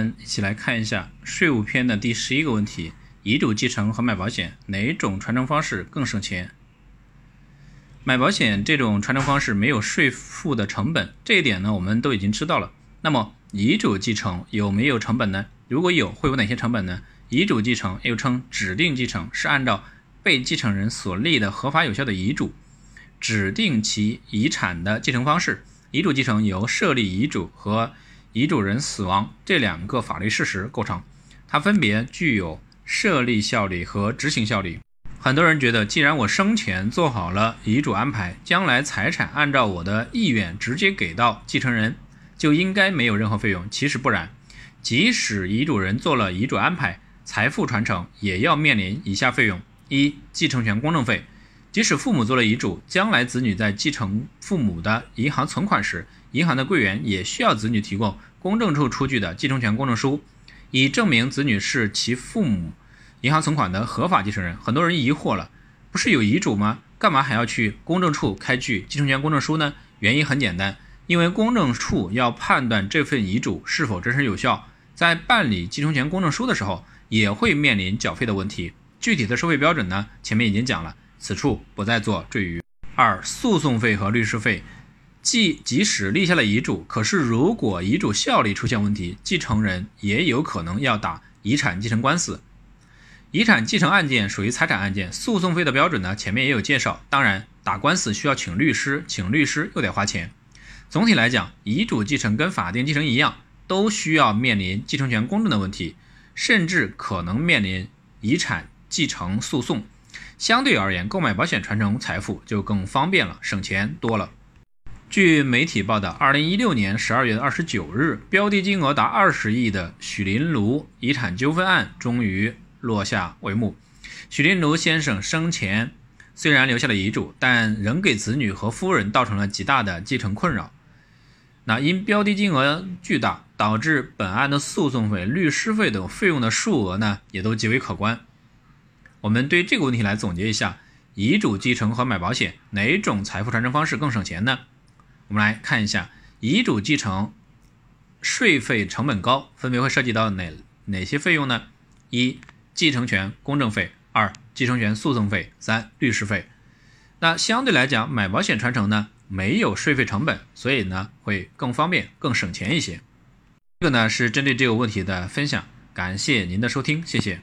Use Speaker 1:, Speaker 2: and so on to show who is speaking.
Speaker 1: 们一起来看一下税务篇的第十一个问题：遗嘱继承和买保险哪种传承方式更省钱？买保险这种传承方式没有税负的成本，这一点呢我们都已经知道了。那么遗嘱继承有没有成本呢？如果有，会有哪些成本呢？遗嘱继承又称指定继承，是按照被继承人所立的合法有效的遗嘱，指定其遗产的继承方式。遗嘱继承由设立遗嘱和遗嘱人死亡这两个法律事实构成，它分别具有设立效力和执行效力。很多人觉得，既然我生前做好了遗嘱安排，将来财产按照我的意愿直接给到继承人，就应该没有任何费用。其实不然，即使遗嘱人做了遗嘱安排，财富传承也要面临以下费用：一、继承权公证费。即使父母做了遗嘱，将来子女在继承父母的银行存款时，银行的柜员也需要子女提供公证处出具的继承权公证书，以证明子女是其父母银行存款的合法继承人。很多人疑惑了，不是有遗嘱吗？干嘛还要去公证处开具继承权公证书呢？原因很简单，因为公证处要判断这份遗嘱是否真实有效，在办理继承权公证书的时候，也会面临缴费的问题。具体的收费标准呢，前面已经讲了。此处不再做赘余。二、诉讼费和律师费，即即使立下了遗嘱，可是如果遗嘱效力出现问题，继承人也有可能要打遗产继承官司。遗产继承案件属于财产案件，诉讼费的标准呢，前面也有介绍。当然，打官司需要请律师，请律师又得花钱。总体来讲，遗嘱继承跟法定继承一样，都需要面临继承权公证的问题，甚至可能面临遗产继承诉讼。相对而言，购买保险传承财富就更方便了，省钱多了。据媒体报道，二零一六年十二月二十九日，标的金额达二十亿的许林庐遗产纠纷案终于落下帷幕。许林庐先生生前虽然留下了遗嘱，但仍给子女和夫人造成了极大的继承困扰。那因标的金额巨大，导致本案的诉讼费、律师费等费用的数额呢，也都极为可观。我们对这个问题来总结一下：遗嘱继承和买保险哪种财富传承方式更省钱呢？我们来看一下遗嘱继承税费成本高，分别会涉及到哪哪些费用呢？一、继承权公证费；二、继承权诉讼费；三、律师费。那相对来讲，买保险传承呢没有税费成本，所以呢会更方便、更省钱一些。这个呢是针对这个问题的分享，感谢您的收听，谢谢。